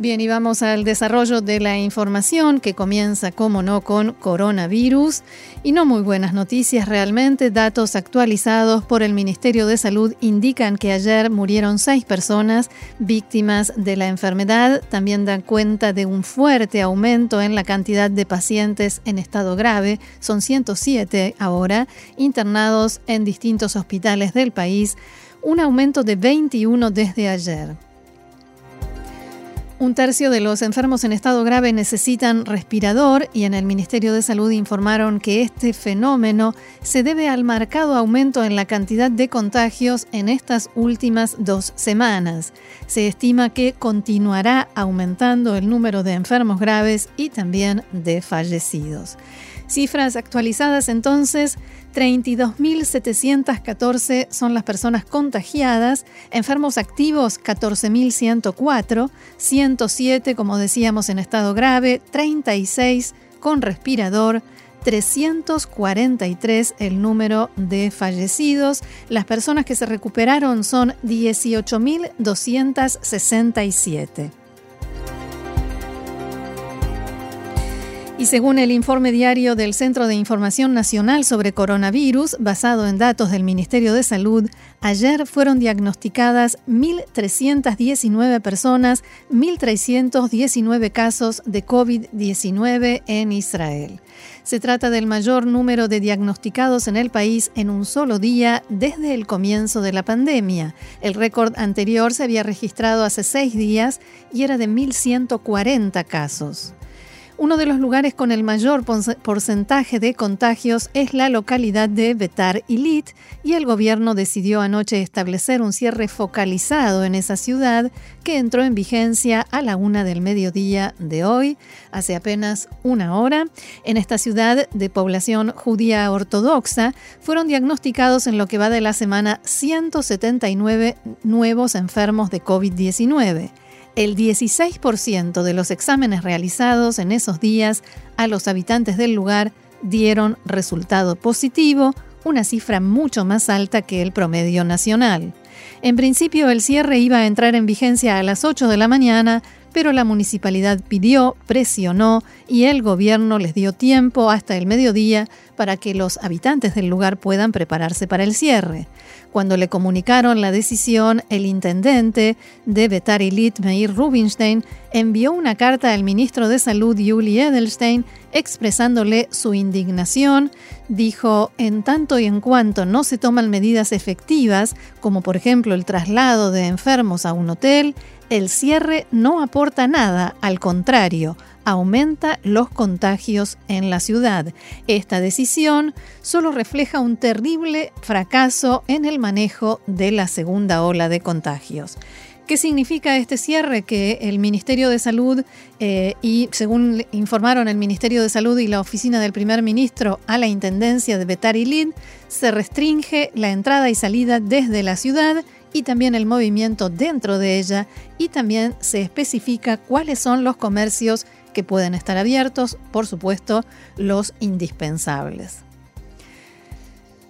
Bien, y vamos al desarrollo de la información que comienza, como no, con coronavirus. Y no muy buenas noticias realmente. Datos actualizados por el Ministerio de Salud indican que ayer murieron seis personas víctimas de la enfermedad. También dan cuenta de un fuerte aumento en la cantidad de pacientes en estado grave. Son 107 ahora, internados en distintos hospitales del país. Un aumento de 21 desde ayer. Un tercio de los enfermos en estado grave necesitan respirador y en el Ministerio de Salud informaron que este fenómeno se debe al marcado aumento en la cantidad de contagios en estas últimas dos semanas. Se estima que continuará aumentando el número de enfermos graves y también de fallecidos. Cifras actualizadas entonces, 32.714 son las personas contagiadas, enfermos activos 14.104, 107 como decíamos en estado grave, 36 con respirador, 343 el número de fallecidos. Las personas que se recuperaron son 18.267. según el informe diario del Centro de Información Nacional sobre Coronavirus, basado en datos del Ministerio de Salud, ayer fueron diagnosticadas 1.319 personas, 1.319 casos de COVID-19 en Israel. Se trata del mayor número de diagnosticados en el país en un solo día desde el comienzo de la pandemia. El récord anterior se había registrado hace seis días y era de 1.140 casos. Uno de los lugares con el mayor porcentaje de contagios es la localidad de Betar Ilit y el gobierno decidió anoche establecer un cierre focalizado en esa ciudad que entró en vigencia a la una del mediodía de hoy, hace apenas una hora. En esta ciudad de población judía ortodoxa fueron diagnosticados en lo que va de la semana 179 nuevos enfermos de COVID-19 el 16% de los exámenes realizados en esos días a los habitantes del lugar dieron resultado positivo, una cifra mucho más alta que el promedio nacional. En principio el cierre iba a entrar en vigencia a las 8 de la mañana, pero la municipalidad pidió, presionó y el gobierno les dio tiempo hasta el mediodía para que los habitantes del lugar puedan prepararse para el cierre. Cuando le comunicaron la decisión, el intendente de Betar Ilit, Meir Rubinstein, envió una carta al ministro de Salud, Yuli Edelstein, expresándole su indignación. Dijo, en tanto y en cuanto no se toman medidas efectivas, como por ejemplo el traslado de enfermos a un hotel, el cierre no aporta nada, al contrario, aumenta los contagios en la ciudad. Esta decisión solo refleja un terrible fracaso en el manejo de la segunda ola de contagios. ¿Qué significa este cierre? Que el Ministerio de Salud eh, y según informaron el Ministerio de Salud y la oficina del primer ministro a la Intendencia de Betar y se restringe la entrada y salida desde la ciudad y también el movimiento dentro de ella y también se especifica cuáles son los comercios que pueden estar abiertos, por supuesto, los indispensables.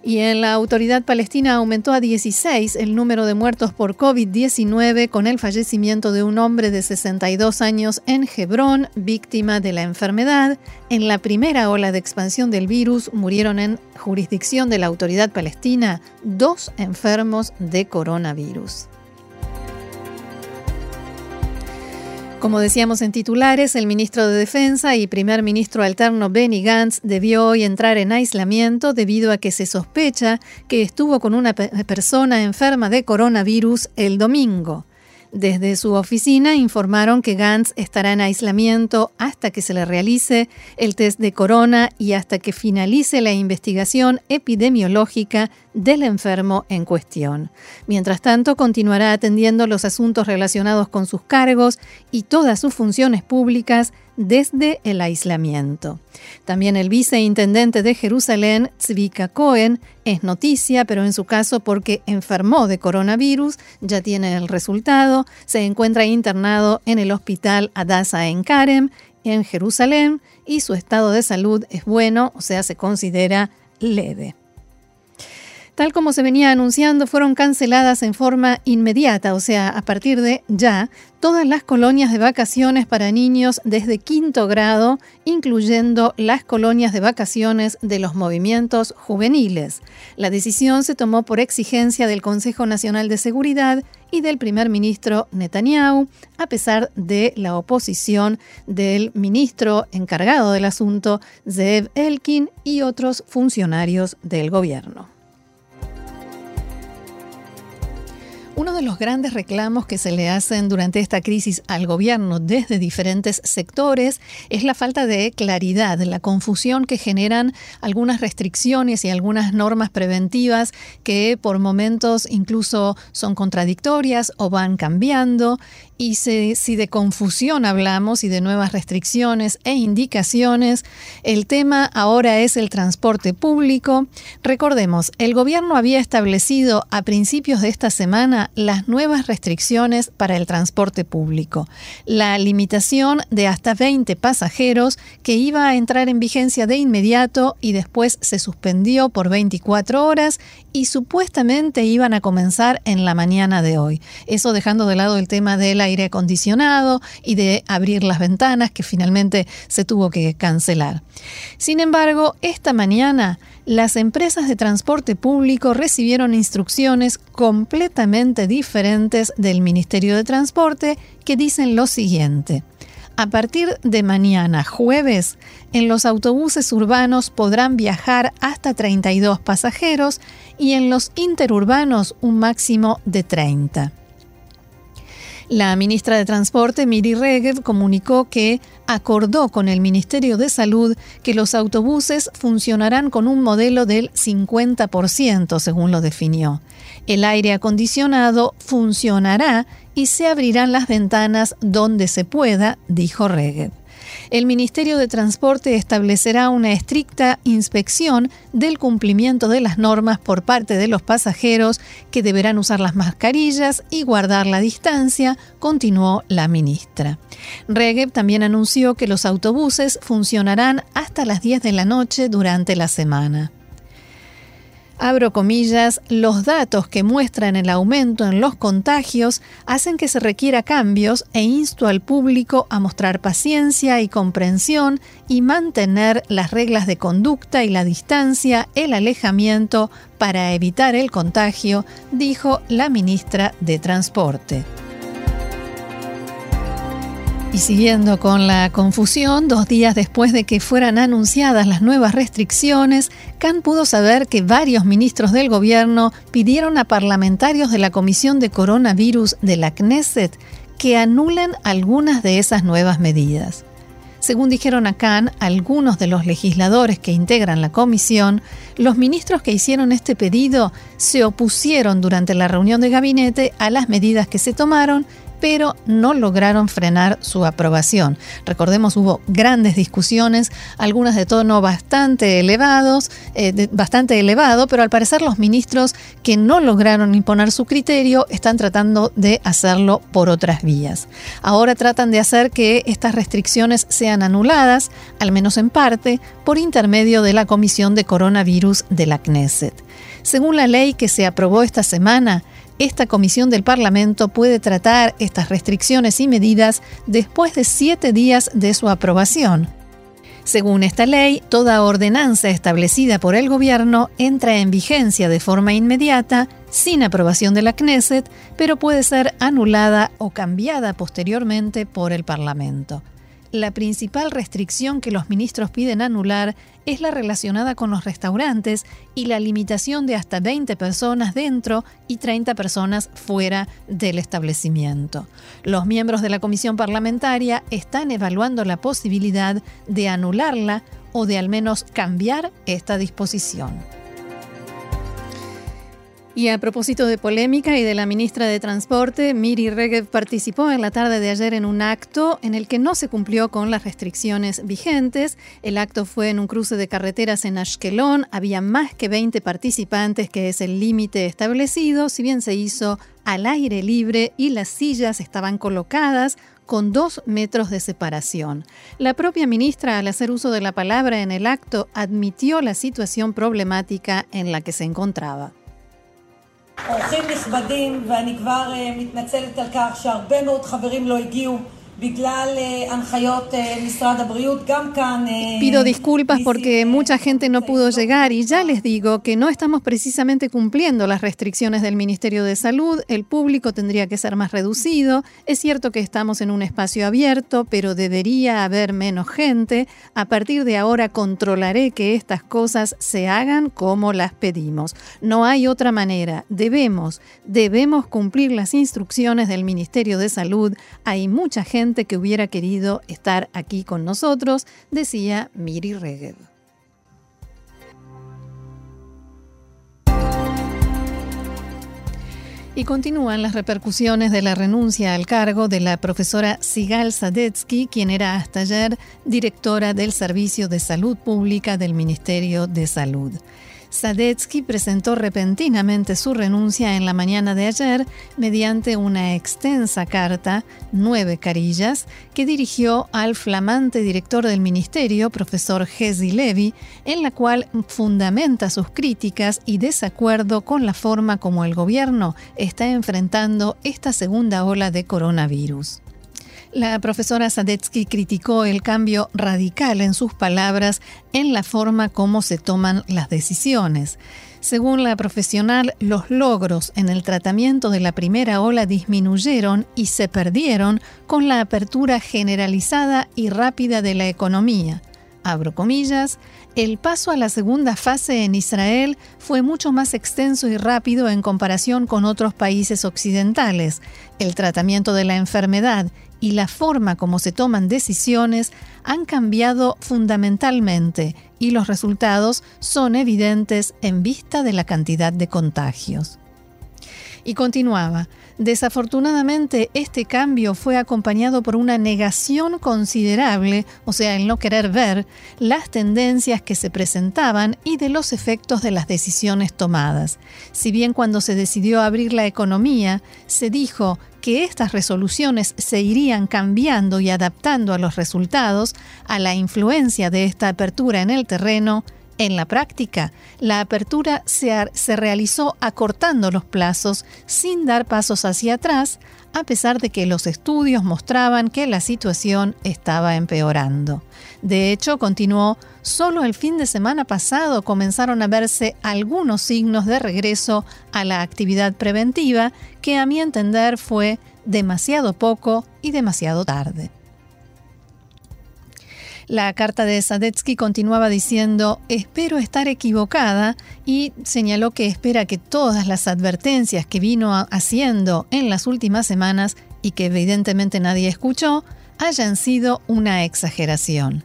Y en la autoridad palestina aumentó a 16 el número de muertos por COVID-19 con el fallecimiento de un hombre de 62 años en Hebrón, víctima de la enfermedad. En la primera ola de expansión del virus murieron en jurisdicción de la autoridad palestina dos enfermos de coronavirus. Como decíamos en titulares, el ministro de Defensa y primer ministro alterno Benny Gantz debió hoy entrar en aislamiento debido a que se sospecha que estuvo con una persona enferma de coronavirus el domingo. Desde su oficina informaron que Gantz estará en aislamiento hasta que se le realice el test de corona y hasta que finalice la investigación epidemiológica del enfermo en cuestión. Mientras tanto, continuará atendiendo los asuntos relacionados con sus cargos y todas sus funciones públicas desde el aislamiento. También el viceintendente de Jerusalén, Zvika Cohen, es noticia, pero en su caso porque enfermó de coronavirus, ya tiene el resultado, se encuentra internado en el hospital Adasa en Karem en Jerusalén y su estado de salud es bueno, o sea, se considera leve. Tal como se venía anunciando, fueron canceladas en forma inmediata, o sea, a partir de ya, todas las colonias de vacaciones para niños desde quinto grado, incluyendo las colonias de vacaciones de los movimientos juveniles. La decisión se tomó por exigencia del Consejo Nacional de Seguridad y del primer ministro Netanyahu, a pesar de la oposición del ministro encargado del asunto, Zeev Elkin, y otros funcionarios del gobierno. Uno de los grandes reclamos que se le hacen durante esta crisis al gobierno desde diferentes sectores es la falta de claridad, la confusión que generan algunas restricciones y algunas normas preventivas que por momentos incluso son contradictorias o van cambiando y si, de confusión hablamos y de nuevas restricciones e indicaciones, el tema ahora es el transporte público. Recordemos, el gobierno había establecido a principios de esta semana las nuevas restricciones para el transporte público. La limitación de hasta 20 pasajeros que iba a entrar en vigencia de inmediato y después se suspendió por 24 horas y supuestamente iban a comenzar en la mañana de hoy. Eso dejando de lado el tema de la aire acondicionado y de abrir las ventanas que finalmente se tuvo que cancelar. Sin embargo, esta mañana las empresas de transporte público recibieron instrucciones completamente diferentes del Ministerio de Transporte que dicen lo siguiente. A partir de mañana, jueves, en los autobuses urbanos podrán viajar hasta 32 pasajeros y en los interurbanos un máximo de 30. La ministra de Transporte, Miri Regev, comunicó que acordó con el Ministerio de Salud que los autobuses funcionarán con un modelo del 50%, según lo definió. El aire acondicionado funcionará y se abrirán las ventanas donde se pueda, dijo Regev el Ministerio de Transporte establecerá una estricta inspección del cumplimiento de las normas por parte de los pasajeros que deberán usar las mascarillas y guardar la distancia, continuó la ministra. Regev también anunció que los autobuses funcionarán hasta las 10 de la noche durante la semana abro comillas, los datos que muestran el aumento en los contagios hacen que se requiera cambios e insto al público a mostrar paciencia y comprensión y mantener las reglas de conducta y la distancia, el alejamiento para evitar el contagio, dijo la ministra de Transporte. Y siguiendo con la confusión, dos días después de que fueran anunciadas las nuevas restricciones, Khan pudo saber que varios ministros del gobierno pidieron a parlamentarios de la Comisión de Coronavirus de la Knesset que anulen algunas de esas nuevas medidas. Según dijeron a Khan algunos de los legisladores que integran la comisión, los ministros que hicieron este pedido se opusieron durante la reunión de gabinete a las medidas que se tomaron pero no lograron frenar su aprobación. Recordemos, hubo grandes discusiones, algunas de tono bastante elevados, eh, bastante elevado, pero al parecer los ministros que no lograron imponer su criterio están tratando de hacerlo por otras vías. Ahora tratan de hacer que estas restricciones sean anuladas, al menos en parte, por intermedio de la Comisión de Coronavirus de la Knesset. Según la ley que se aprobó esta semana, esta comisión del Parlamento puede tratar estas restricciones y medidas después de siete días de su aprobación. Según esta ley, toda ordenanza establecida por el Gobierno entra en vigencia de forma inmediata, sin aprobación de la Knesset, pero puede ser anulada o cambiada posteriormente por el Parlamento la principal restricción que los ministros piden anular es la relacionada con los restaurantes y la limitación de hasta 20 personas dentro y 30 personas fuera del establecimiento. Los miembros de la comisión parlamentaria están evaluando la posibilidad de anularla o de al menos cambiar esta disposición. Y a propósito de polémica y de la ministra de Transporte, Miri Regev participó en la tarde de ayer en un acto en el que no se cumplió con las restricciones vigentes. El acto fue en un cruce de carreteras en Ashkelon. Había más que 20 participantes, que es el límite establecido, si bien se hizo al aire libre y las sillas estaban colocadas con dos metros de separación. La propia ministra, al hacer uso de la palabra en el acto, admitió la situación problemática en la que se encontraba. אורחים נכבדים, ואני כבר אה, מתנצלת על כך שהרבה מאוד חברים לא הגיעו. Pido disculpas porque mucha gente no pudo llegar y ya les digo que no estamos precisamente cumpliendo las restricciones del Ministerio de Salud, el público tendría que ser más reducido, es cierto que estamos en un espacio abierto, pero debería haber menos gente, a partir de ahora controlaré que estas cosas se hagan como las pedimos. No hay otra manera, debemos, debemos cumplir las instrucciones del Ministerio de Salud, hay mucha que hubiera querido estar aquí con nosotros, decía Miri Regev. Y continúan las repercusiones de la renuncia al cargo de la profesora Sigal Sadetsky, quien era hasta ayer directora del Servicio de Salud Pública del Ministerio de Salud. Sadetsky presentó repentinamente su renuncia en la mañana de ayer mediante una extensa carta, nueve carillas, que dirigió al flamante director del ministerio, profesor Hezi Levy, en la cual fundamenta sus críticas y desacuerdo con la forma como el gobierno está enfrentando esta segunda ola de coronavirus. La profesora Sadetsky criticó el cambio radical en sus palabras en la forma como se toman las decisiones. Según la profesional, los logros en el tratamiento de la primera ola disminuyeron y se perdieron con la apertura generalizada y rápida de la economía. Abro comillas, el paso a la segunda fase en Israel fue mucho más extenso y rápido en comparación con otros países occidentales. El tratamiento de la enfermedad y la forma como se toman decisiones han cambiado fundamentalmente y los resultados son evidentes en vista de la cantidad de contagios. Y continuaba, desafortunadamente este cambio fue acompañado por una negación considerable, o sea, el no querer ver, las tendencias que se presentaban y de los efectos de las decisiones tomadas. Si bien cuando se decidió abrir la economía, se dijo que estas resoluciones se irían cambiando y adaptando a los resultados, a la influencia de esta apertura en el terreno, en la práctica, la apertura se, se, realizó acortando los plazos sin dar pasos hacia atrás, a pesar de que los estudios mostraban que la situación estaba empeorando. De hecho, continuó, solo el fin de semana pasado comenzaron a verse algunos signos de regreso a la actividad preventiva que a mi entender fue demasiado poco y demasiado tarde. La carta de Sadetsky continuaba diciendo, espero estar equivocada y señaló que espera que todas las advertencias que vino haciendo en las últimas semanas y que evidentemente nadie escuchó, hayan sido una exageración.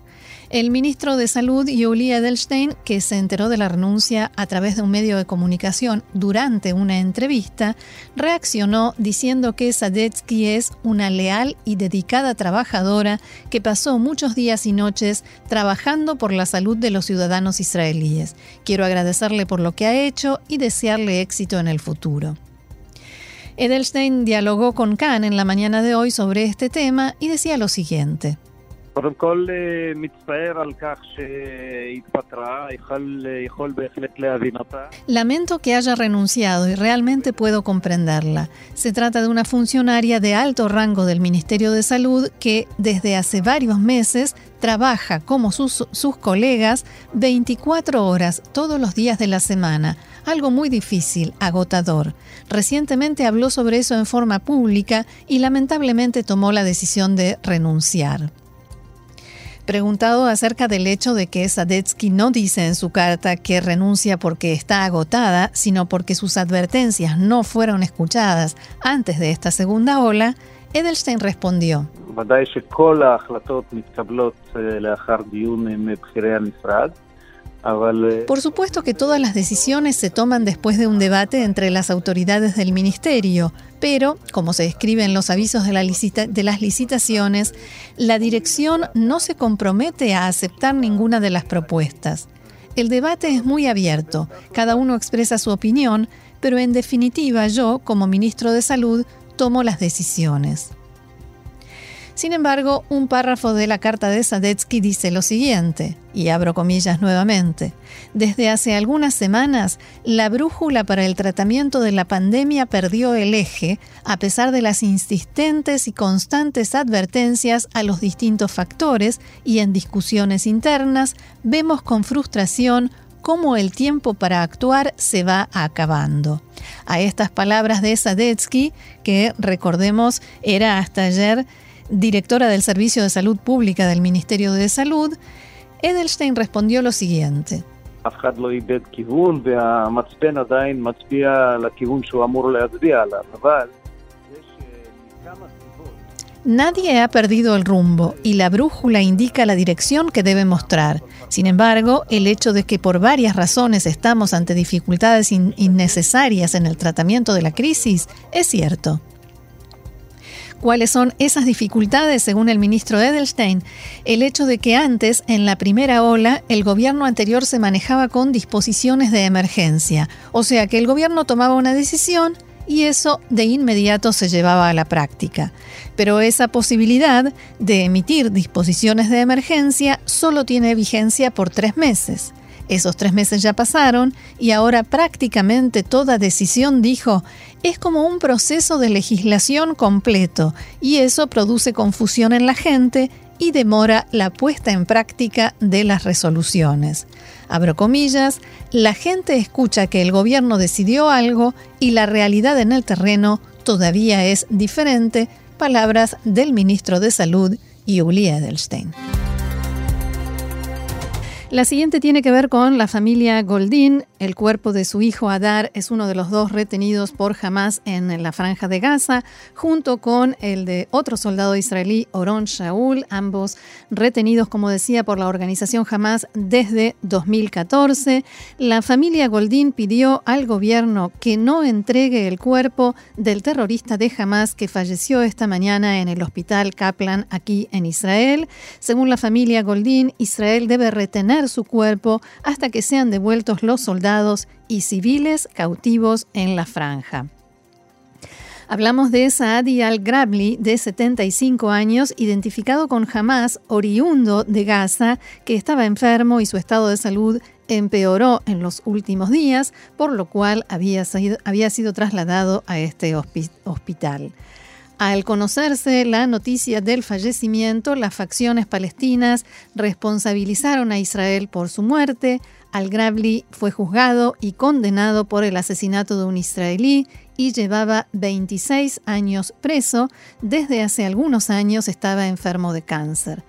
El ministro de Salud, Yuli Edelstein, que se enteró de la renuncia a través de un medio de comunicación durante una entrevista, reaccionó diciendo que Sadetsky es una leal y dedicada trabajadora que pasó muchos días y noches trabajando por la salud de los ciudadanos israelíes. Quiero agradecerle por lo que ha hecho y desearle éxito en el futuro. Edelstein dialogó con Khan en la mañana de hoy sobre este tema y decía lo siguiente. Lamento que haya renunciado y realmente puedo comprenderla. Se trata de una funcionaria de alto rango del Ministerio de Salud que desde hace varios meses trabaja como sus, colegas 24 horas todos los días de la semana algo muy difícil, agotador. Recientemente habló sobre eso en forma pública y lamentablemente tomó la decisión de renunciar. Preguntado acerca del hecho de que Sadetsky no dice en su carta que renuncia porque está agotada, sino porque sus advertencias no fueron escuchadas antes de esta segunda ola, Edelstein respondió. Por supuesto que todas las decisiones se toman después de un debate entre las autoridades del ministerio, pero, como se escribe en los avisos de, de, las licitaciones, la dirección no se compromete a aceptar ninguna de las propuestas. El debate es muy abierto, cada uno expresa su opinión, pero en definitiva yo, como ministro de Salud, tomo las decisiones. Sin embargo, un párrafo de la carta de Sadetsky dice lo siguiente, y abro comillas nuevamente, desde hace algunas semanas, la brújula para el tratamiento de la pandemia perdió el eje, a pesar de las insistentes y constantes advertencias a los distintos factores y en discusiones internas, vemos con frustración cómo el tiempo para actuar se va acabando. A estas palabras de Sadetsky, que recordemos era hasta ayer directora del Servicio de Salud Pública del Ministerio de Salud, Edelstein respondió lo siguiente. Nadie ha perdido el rumbo y la brújula indica la dirección que debe mostrar. Sin embargo, el hecho de que por varias razones estamos ante dificultades innecesarias en el tratamiento de la crisis es cierto. ¿Cuáles son esas dificultades según el ministro Edelstein? El hecho de que antes, en la primera ola, el gobierno anterior se manejaba con disposiciones de emergencia, o sea que el gobierno tomaba una decisión y eso de inmediato se llevaba a la práctica. Pero esa posibilidad de emitir disposiciones de emergencia solo tiene vigencia por tres meses. Esos tres meses ya pasaron y ahora prácticamente toda decisión, dijo, es como un proceso de legislación completo y eso produce confusión en la gente y demora la puesta en práctica de las resoluciones. Abro comillas, la gente escucha que el gobierno decidió algo y la realidad en el terreno todavía es diferente, palabras del ministro de Salud, Yuli Edelstein. La siguiente tiene que ver con la familia Goldin. El cuerpo de su hijo Adar es uno de los dos retenidos por Hamas en la franja de Gaza, junto con el de otro soldado israelí, Oron Shaul, ambos retenidos, como decía, por la organización Hamas desde 2014. La familia Goldin pidió al gobierno que no entregue el cuerpo del terrorista de Hamas que falleció esta mañana en el hospital Kaplan aquí en Israel. Según la familia Goldin, Israel debe retener su cuerpo hasta que sean devueltos los soldados y civiles cautivos en la franja. Hablamos de Saadi al-Grabli, de 75 años, identificado con Hamas, oriundo de Gaza, que estaba enfermo y su estado de salud empeoró en los últimos días, por lo cual había había sido trasladado a este hospital. Al conocerse la noticia del fallecimiento, las facciones palestinas responsabilizaron a Israel por su muerte. Al-Grabli fue juzgado y condenado por el asesinato de un israelí y llevaba 26 años preso. Desde hace algunos años estaba enfermo de cáncer.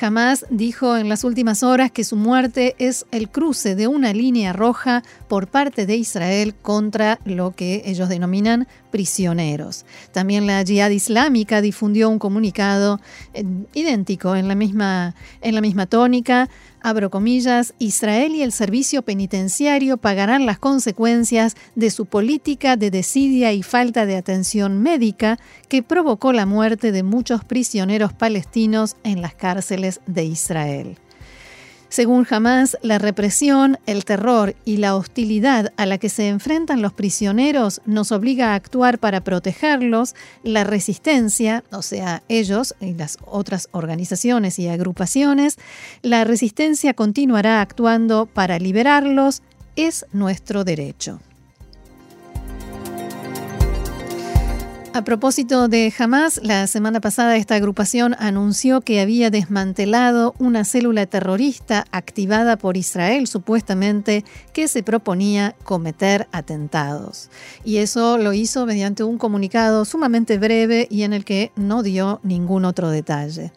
Jamás dijo en las últimas horas que su muerte es el cruce de una línea roja por parte de Israel contra lo que ellos denominan prisioneros. También la Jihad Islámica difundió un comunicado eh, idéntico en la misma, en la misma tónica abro comillas, Israel y el servicio penitenciario pagarán las consecuencias de su política de desidia y falta de atención médica que provocó la muerte de muchos prisioneros palestinos en las cárceles de Israel. Según Hamas, la represión, el terror y la hostilidad a la que se enfrentan los prisioneros nos obliga a actuar para protegerlos. La resistencia, o sea, ellos y las otras organizaciones y agrupaciones, la resistencia continuará actuando para liberarlos. Es nuestro derecho. A propósito de Hamas, la semana pasada esta agrupación anunció que había desmantelado una célula terrorista activada por Israel, supuestamente, que se proponía cometer atentados. Y eso lo hizo mediante un comunicado sumamente breve y en el que no dio ningún otro detalle.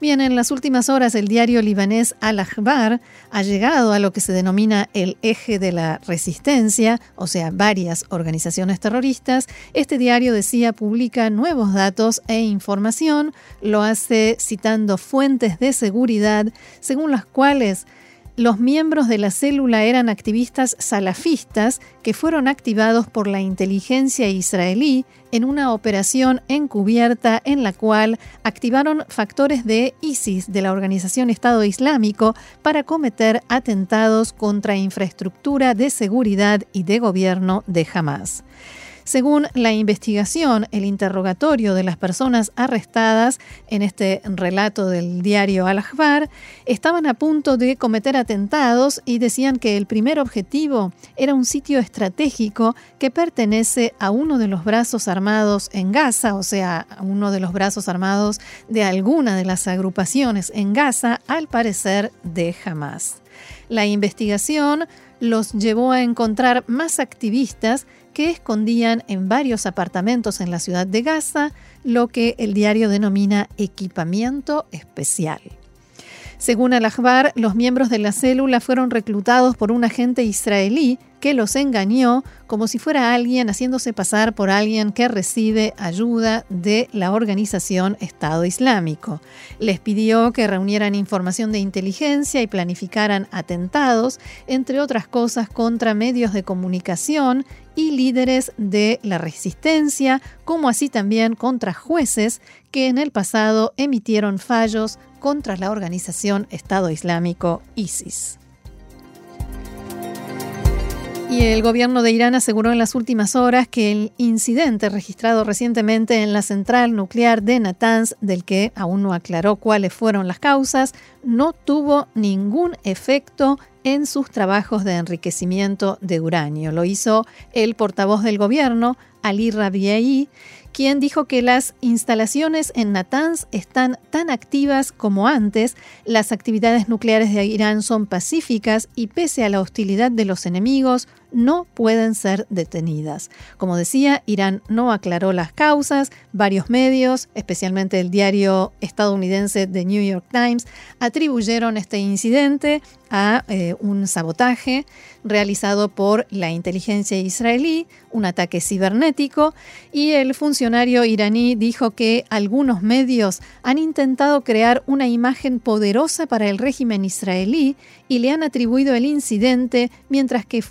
Bien, en las últimas horas el diario libanés Al-Akhbar ha llegado a lo que se denomina el eje de la resistencia, o sea, varias organizaciones terroristas. Este diario decía publica nuevos datos e información, lo hace citando fuentes de seguridad según las cuales los miembros de la célula eran activistas salafistas que fueron activados por la inteligencia israelí en una operación encubierta en la cual activaron factores de ISIS, de la Organización Estado Islámico, para cometer atentados contra infraestructura de seguridad y de gobierno de Hamas. Según la investigación, el interrogatorio de las personas arrestadas en este relato del diario Al-Akhbar estaban a punto de cometer atentados y decían que el primer objetivo era un sitio estratégico que pertenece a uno de los brazos armados en Gaza, o sea, a uno de los brazos armados de alguna de las agrupaciones en Gaza, al parecer de Hamas. La investigación los llevó a encontrar más activistas que escondían en varios apartamentos en la ciudad de Gaza lo que el diario denomina equipamiento especial. Según Al-Ahbar, los miembros de la célula fueron reclutados por un agente israelí que los engañó como si fuera alguien haciéndose pasar por alguien que recibe ayuda de la organización Estado Islámico. Les pidió que reunieran información de inteligencia y planificaran atentados, entre otras cosas, contra medios de comunicación y líderes de la resistencia, como así también contra jueces que en el pasado emitieron fallos contra la organización Estado Islámico ISIS. Y el gobierno de Irán aseguró en las últimas horas que el incidente registrado recientemente en la central nuclear de Natanz, del que aún no aclaró cuáles fueron las causas, no tuvo ningún efecto en sus trabajos de enriquecimiento de uranio. Lo hizo el portavoz del gobierno, Ali Rabiei, quien dijo que las instalaciones en Natanz están tan activas como antes, las actividades nucleares de Irán son pacíficas y pese a la hostilidad de los enemigos, no pueden ser detenidas. Como decía, Irán no aclaró las causas, varios medios, especialmente el diario estadounidense The New York Times, atribuyeron este incidente a eh, un sabotaje realizado por la inteligencia israelí, un ataque cibernético, y el funcionario iraní dijo que algunos medios han intentado crear una imagen poderosa para el régimen israelí y le han atribuido el incidente mientras que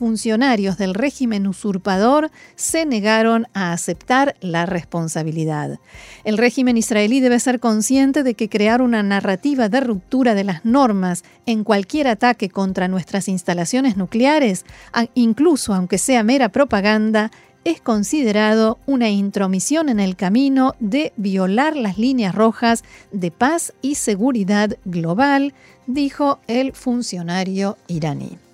del régimen usurpador se negaron a aceptar la responsabilidad. El régimen israelí debe ser consciente de que crear una narrativa de ruptura de las normas en cualquier ataque contra nuestras instalaciones nucleares, incluso aunque sea mera propaganda, es considerado una intromisión en el camino de violar las líneas rojas de paz y seguridad global, dijo el funcionario iraní.